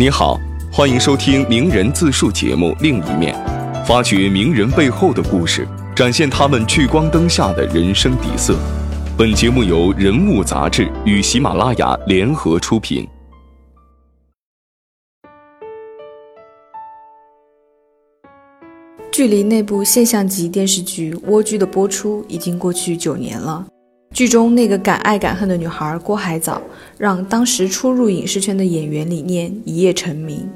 你好，欢迎收听名人自述节目《另一面》，发掘名人背后的故事，展现他们聚光灯下的人生底色。本节目由人物杂志与喜马拉雅联合出品。距离那部现象级电视剧《蜗居》的播出已经过去九年了。剧中那个敢爱敢恨的女孩郭海藻，让当时初入影视圈的演员李念一夜成名。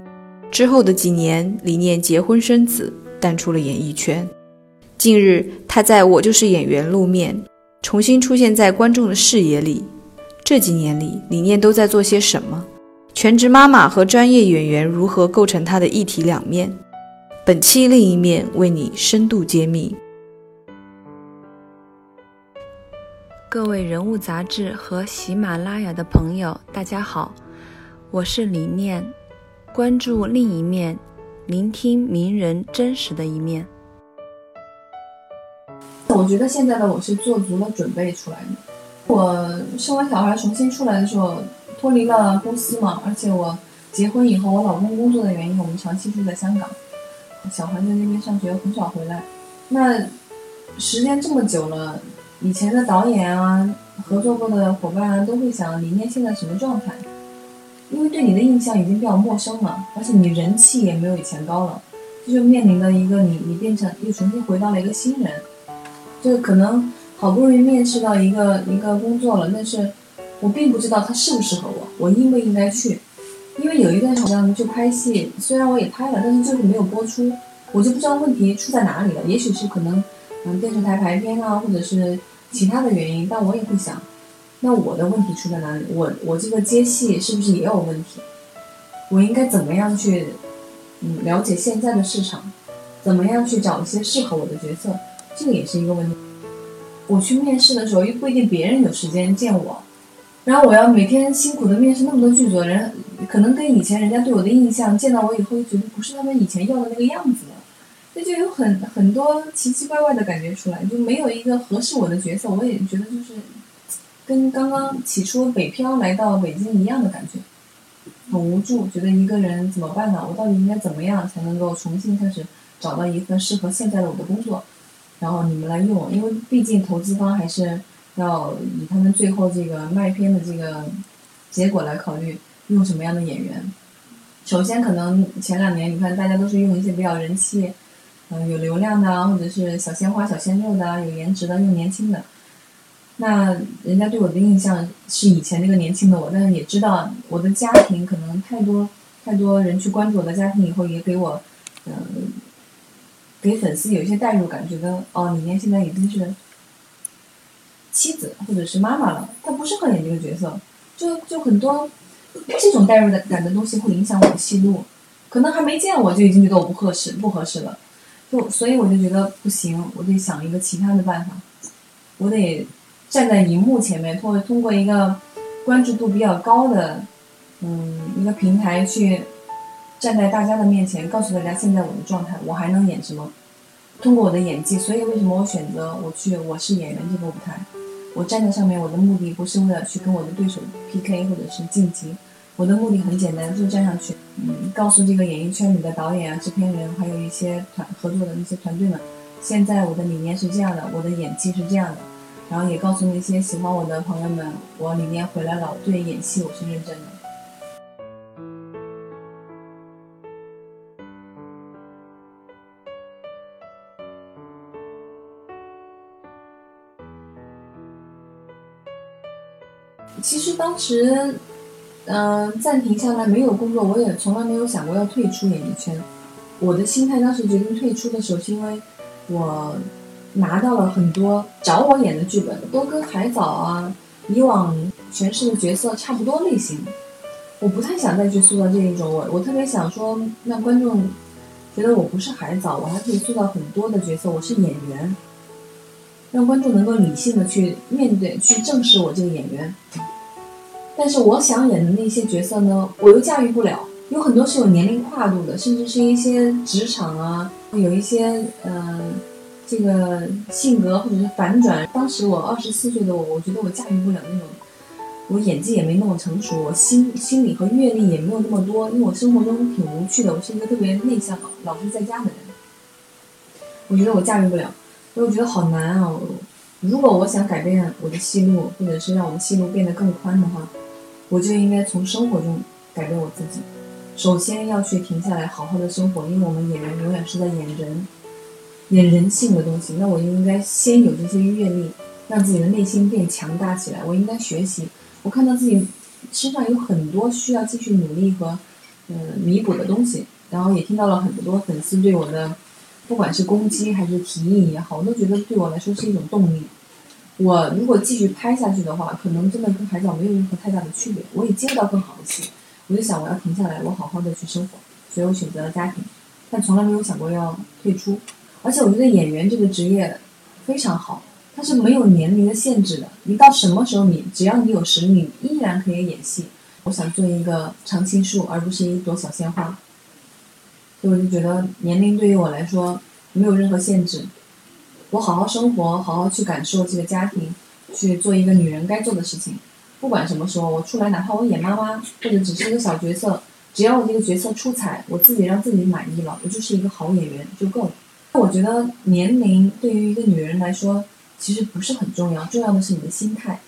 之后的几年，李念结婚生子，淡出了演艺圈。近日，她在《我就是演员》露面，重新出现在观众的视野里。这几年里，李念都在做些什么？全职妈妈和专业演员如何构成她的一体两面？本期另一面为你深度揭秘。各位人物杂志和喜马拉雅的朋友，大家好，我是李念，关注另一面，聆听名人真实的一面。我觉得现在的我是做足了准备出来的。我生完小孩重新出来的时候，脱离了公司嘛，而且我结婚以后，我老公工作的原因，我们长期住在香港，小孩在那边上学，很少回来。那时间这么久了。以前的导演啊，合作过的伙伴啊，都会想李念现在什么状态，因为对你的印象已经比较陌生了，而且你人气也没有以前高了，这就面临的一个你你变成又重新回到了一个新人，就可能好不容易面试到一个一个工作了，但是我并不知道他适不适合我，我应不应该去，因为有一段时间就拍戏，虽然我也拍了，但是就是没有播出，我就不知道问题出在哪里了，也许是可能嗯电视台排片啊，或者是。其他的原因，但我也会想，那我的问题出在哪里？我我这个接戏是不是也有问题？我应该怎么样去，嗯，了解现在的市场，怎么样去找一些适合我的角色？这个也是一个问题。我去面试的时候，又不一定别人有时间见我，然后我要每天辛苦的面试那么多剧组人，可能跟以前人家对我的印象，见到我以后又觉得不是他们以前要的那个样子那。就有很很多奇奇怪怪的感觉出来，就没有一个合适我的角色。我也觉得就是，跟刚刚起初北漂来到北京一样的感觉，很无助，觉得一个人怎么办呢？我到底应该怎么样才能够重新开始找到一份适合现在的我的工作？然后你们来用，因为毕竟投资方还是要以他们最后这个卖片的这个结果来考虑用什么样的演员。首先，可能前两年你看大家都是用一些比较人气。嗯，有流量的，或者是小鲜花、小鲜肉的，有颜值的，又年轻的。那人家对我的印象是以前那个年轻的我，但是也知道我的家庭可能太多太多人去关注我的家庭以后，也给我嗯给粉丝有一些代入感，觉得哦，李念现在已经是妻子或者是妈妈了，她不适合演这个角色，就就很多这种代入的感的东西会影响我的戏路，可能还没见我就已经觉得我不合适，不合适了。所以我就觉得不行，我得想一个其他的办法，我得站在荧幕前面，通过通过一个关注度比较高的，嗯，一个平台去站在大家的面前，告诉大家现在我的状态，我还能演什么？通过我的演技，所以为什么我选择我去我是演员这个舞台？我站在上面，我的目的不是为了去跟我的对手 PK 或者是晋级。我的目的很简单，就站上去，嗯，告诉这个演艺圈里的导演啊、制片人，还有一些团合作的那些团队们，现在我的理念是这样的，我的演技是这样的，然后也告诉那些喜欢我的朋友们，我里面回来了，对演戏我是认真的。其实当时。嗯，暂停下来没有工作，我也从来没有想过要退出演艺圈。我的心态当时决定退出的时候，是因为我拿到了很多找我演的剧本，都跟海藻啊以往诠释的角色差不多类型。我不太想再去塑造这一种，我我特别想说，让观众觉得我不是海藻，我还可以塑造很多的角色，我是演员，让观众能够理性的去面对、去正视我这个演员。但是我想演的那些角色呢，我又驾驭不了，有很多是有年龄跨度的，甚至是一些职场啊，有一些呃，这个性格或者是反转。当时我二十四岁的我，我觉得我驾驭不了那种我演技也没那么成熟，我心心理和阅历也没有那么多，因为我生活中挺无趣的，我是一个特别内向、老是在家的人。我觉得我驾驭不了，因为我觉得好难啊！如果我想改变我的戏路，或者是让我的戏路变得更宽的话，我就应该从生活中改变我自己。首先要去停下来，好好的生活，因为我们演员永远是在演人，演人性的东西。那我就应该先有这些阅历，让自己的内心变强大起来。我应该学习。我看到自己身上有很多需要继续努力和嗯弥补的东西，然后也听到了很多粉丝对我的，不管是攻击还是提议也好，我都觉得对我来说是一种动力。我如果继续拍下去的话，可能真的跟海藻没有任何太大的区别，我也接不到更好的戏。我就想我要停下来，我好好的去生活，所以我选择了家庭，但从来没有想过要退出。而且我觉得演员这个职业非常好。它是没有年龄的限制的，你到什么时候，你只要你有实力，依然可以演戏。我想做一个常青树，而不是一朵小鲜花。所以我就觉得年龄对于我来说没有任何限制。我好好生活，好好去感受这个家庭，去做一个女人该做的事情。不管什么时候我出来，哪怕我演妈妈，或者只是一个小角色，只要我这个角色出彩，我自己让自己满意了，我就是一个好演员就够了。我觉得年龄对于一个女人来说。其实不是很重要，重要的是你的心态。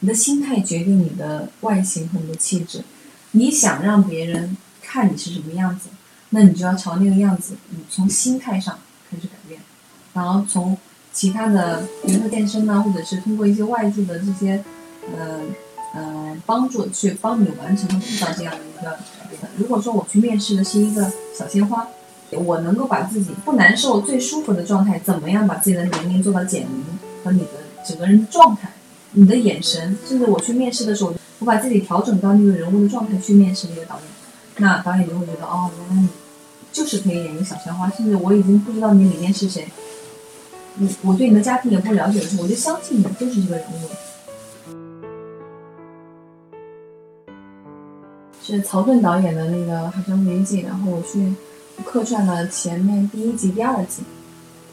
你的心态决定你的外形和你的气质。你想让别人看你是什么样子，那你就要朝那个样子。你从心态上开始改变，然后从其他的，比如说健身啊，或者是通过一些外界的这些，呃呃帮助去帮你完成和制造这样的一个改变。如果说我去面试的是一个小鲜花，我能够把自己不难受、最舒服的状态，怎么样把自己的年龄做到减龄？和你的整个人的状态，你的眼神，甚至我去面试的时候，我把自己调整到那个人物的状态去面试那个导演，那导演就会觉得哦，原来你就是可以演一个小鲜花，甚至我已经不知道你里面是谁，你我对你的家庭也不了解的时候，我就相信你就是这个人物。是曹盾导演的那个《海上牧云记》，然后我去客串了前面第一集、第二集，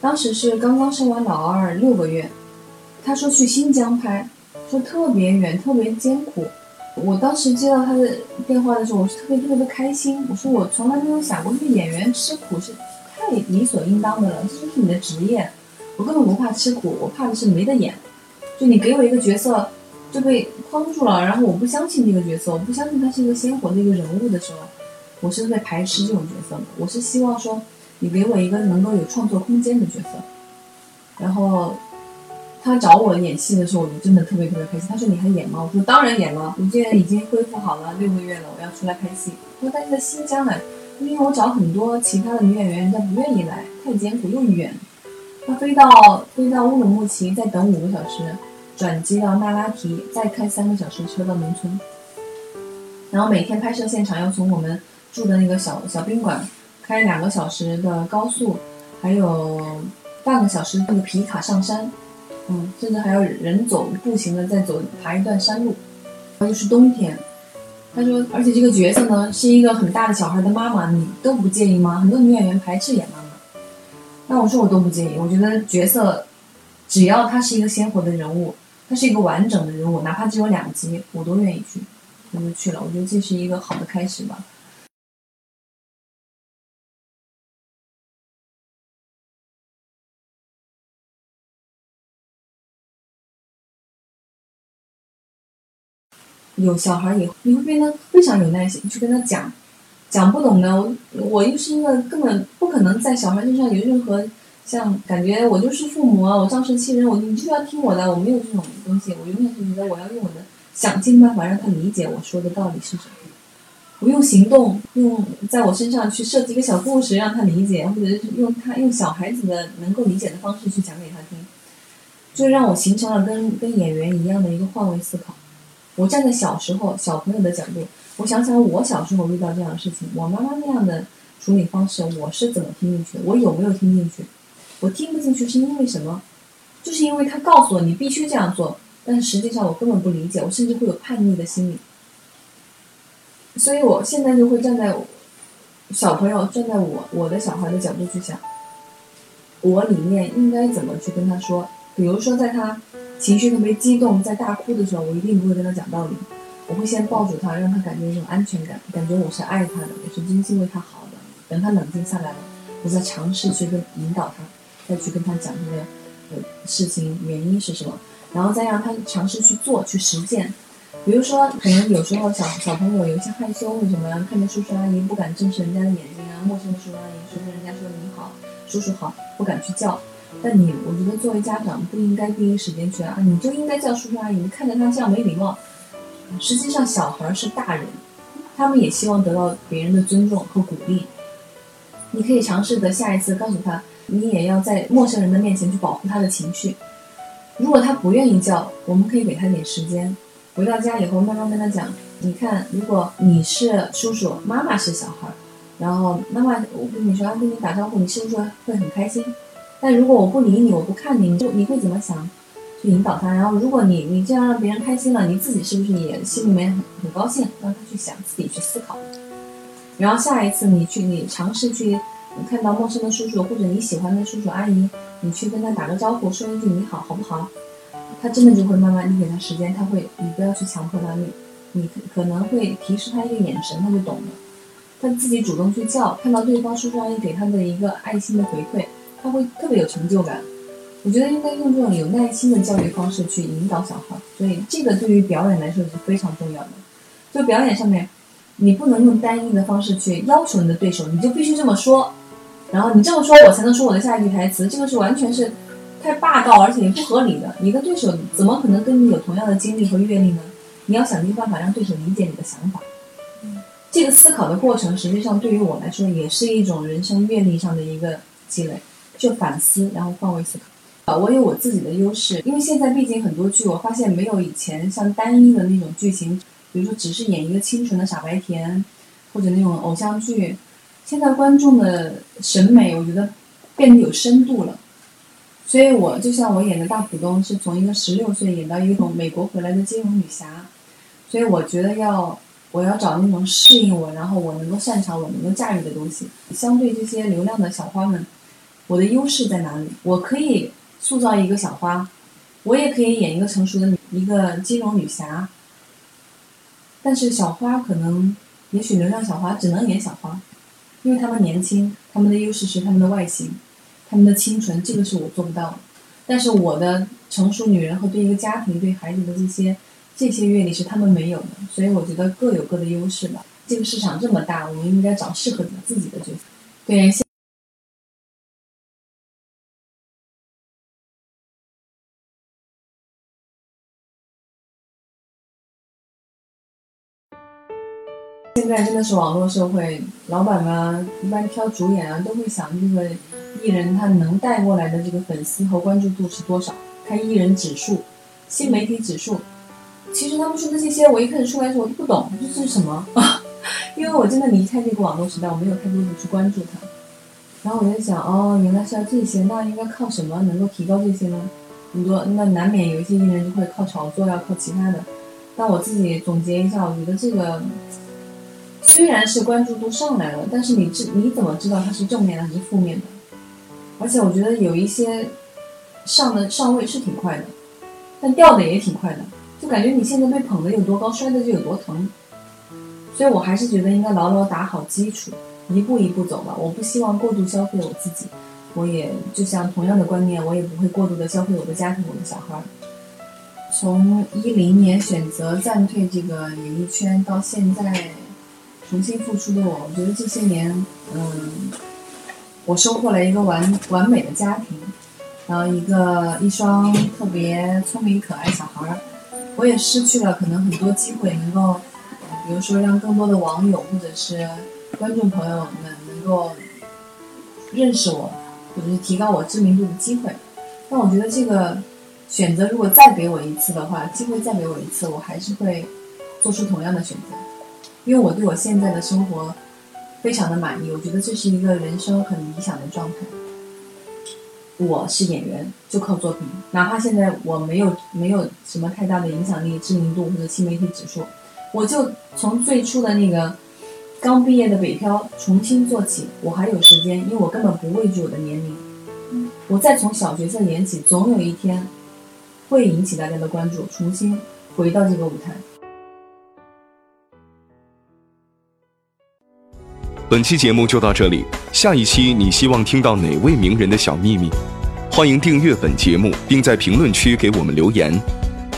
当时是刚刚生完老二六个月。他说去新疆拍，说特别远，特别艰苦。我当时接到他的电话的时候，我是特别特别的开心。我说我从来没有想过，这个演员吃苦是太理所应当的了，这就是你的职业。我根本不怕吃苦，我怕的是没得演。就你给我一个角色就被框住了，然后我不相信这个角色，我不相信他是一个鲜活的一个人物的时候，我是会排斥这种角色的。我是希望说，你给我一个能够有创作空间的角色，然后。他找我演戏的时候，我就真的特别特别开心。他说：“你还演吗？”我说：“当然演了，我现在已经恢复好了，六个月了，我要出来拍戏。”他说：“但是在新疆呢，因为我找很多其他的女演员，人家不愿意来，太艰苦又远。他飞到飞到乌鲁木齐，再等五个小时，转机到那拉提，再开三个小时车到农村。然后每天拍摄现场要从我们住的那个小小宾馆开两个小时的高速，还有半个小时那个皮卡上山。”嗯，甚至还要人走步行的再走爬一段山路，然后是冬天。他说，而且这个角色呢是一个很大的小孩的妈妈，你都不介意吗？很多女演员排斥演妈，那我说我都不介意。我觉得角色只要他是一个鲜活的人物，他是一个完整的人物，哪怕只有两集，我都愿意去，我就去了。我觉得这是一个好的开始吧。有小孩以后，你会变得非常有耐心去跟他讲，讲不懂的，我我又是一个根本不可能在小孩身上有任何像感觉，我就是父母啊，我仗势欺人，我你就要听我的，我没有这种东西，我永远是觉得我要用我的想尽办法让他理解我说的道理是什么，我用行动，用在我身上去设计一个小故事让他理解，或者是用他用小孩子的能够理解的方式去讲给他听，就让我形成了跟跟演员一样的一个换位思考。我站在小时候小朋友的角度，我想想我小时候遇到这样的事情，我妈妈那样的处理方式，我是怎么听进去的？我有没有听进去？我听不进去是因为什么？就是因为他告诉我你必须这样做，但实际上我根本不理解，我甚至会有叛逆的心理。所以我现在就会站在小朋友站在我我的小孩的角度去想，我里面应该怎么去跟他说？比如说在他。情绪特别激动，在大哭的时候，我一定不会跟他讲道理，我会先抱住他，让他感觉一种安全感，感觉我是爱他的，我是真心为他好的。等他冷静下来了，我再尝试去跟引导他，再去跟他讲这个呃事情原因是什么，然后再让他尝试去做去实践。比如说，可能有时候小小朋友有一些害羞，为什么看着叔叔阿姨不敢正视人家的眼睛啊？陌生的叔叔阿姨说跟人家说你好，叔叔好，不敢去叫。但你，我觉得作为家长不应该第一时间去啊，你就应该叫叔叔阿姨。你看着他这样没礼貌，实际上小孩是大人，他们也希望得到别人的尊重和鼓励。你可以尝试的下一次告诉他，你也要在陌生人的面前去保护他的情绪。如果他不愿意叫，我们可以给他点时间。回到家以后，慢慢跟他讲，你看，如果你是叔叔，妈妈是小孩，然后妈妈我跟你说，要跟你打招呼，你是不是会很开心？但如果我不理你，我不看你，你就你会怎么想？去引导他。然后，如果你你这样让别人开心了，你自己是不是也心里面很很高兴？让他去想，自己去思考。然后下一次你去，你尝试去看到陌生的叔叔或者你喜欢的叔叔阿姨，你去跟他打个招呼，说一句你好，好不好？他真的就会慢慢，你给他时间，他会，你不要去强迫他，你，你可能会提示他一个眼神，他就懂了。他自己主动去叫，看到对方叔叔阿姨给他的一个爱心的回馈，他会特别有成就感。我觉得应该用这种有耐心的教育方式去引导小孩，所以这个对于表演来说是非常重要的。就表演上面，你不能用单一的方式去要求你的对手，你就必须这么说，然后你这么说，我才能说我的下一句台词，这个是完全是。太霸道，而且也不合理的。你的对手怎么可能跟你有同样的经历和阅历呢？你要想尽办法让对手理解你的想法。这个思考的过程，实际上对于我来说，也是一种人生阅历上的一个积累。就反思，然后换位思考。啊，我有我自己的优势，因为现在毕竟很多剧，我发现没有以前像单一的那种剧情，比如说只是演一个清纯的傻白甜，或者那种偶像剧。现在观众的审美，我觉得变得有深度了。所以，我就像我演的大浦东，是从一个十六岁演到一个从美国回来的金融女侠，所以我觉得要我要找那种适应我，然后我能够擅长、我能够驾驭的东西。相对这些流量的小花们，我的优势在哪里？我可以塑造一个小花，我也可以演一个成熟的女一个金融女侠。但是小花可能，也许流量小花只能演小花，因为他们年轻，他们的优势是他们的外形。他们的清纯，这个是我做不到的。但是我的成熟女人和对一个家庭、对孩子的这些这些阅历是他们没有的，所以我觉得各有各的优势吧。这个市场这么大，我们应该找适合自己的角色。对。现在真的是网络社会，老板啊，一般挑主演啊，都会想这个。艺人他能带过来的这个粉丝和关注度是多少？看艺人指数、新媒体指数。其实他们说的这些，我一开始出来的时候我都不懂，这是什么？因为我真的离开这个网络时代，我没有太多的去关注他。然后我在想，哦，原来是要这些，那应该靠什么能够提高这些呢？很多那难免有一些艺人就会靠炒作，要靠其他的。但我自己总结一下，我觉得这个虽然是关注度上来了，但是你知你怎么知道它是正面的还是负面的？而且我觉得有一些上的上位是挺快的，但掉的也挺快的，就感觉你现在被捧的有多高，摔的就有多疼。所以我还是觉得应该牢牢打好基础，一步一步走吧。我不希望过度消费我自己，我也就像同样的观念，我也不会过度的消费我的家庭、我的小孩。从一零年选择暂退这个演艺圈到现在重新复出的我，我觉得这些年，嗯。我收获了一个完完美的家庭，然后一个一双特别聪明可爱小孩儿。我也失去了可能很多机会，能够，比如说让更多的网友或者是观众朋友们能够认识我，或者是提高我知名度的机会。但我觉得这个选择如果再给我一次的话，机会再给我一次，我还是会做出同样的选择，因为我对我现在的生活。非常的满意，我觉得这是一个人生很理想的状态。我是演员，就靠作品，哪怕现在我没有没有什么太大的影响力、知名度或者新媒体指数，我就从最初的那个刚毕业的北漂重新做起，我还有时间，因为我根本不畏惧我的年龄。我再从小角色演起，总有一天会引起大家的关注，重新回到这个舞台。本期节目就到这里，下一期你希望听到哪位名人的小秘密？欢迎订阅本节目，并在评论区给我们留言。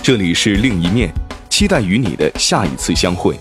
这里是另一面，期待与你的下一次相会。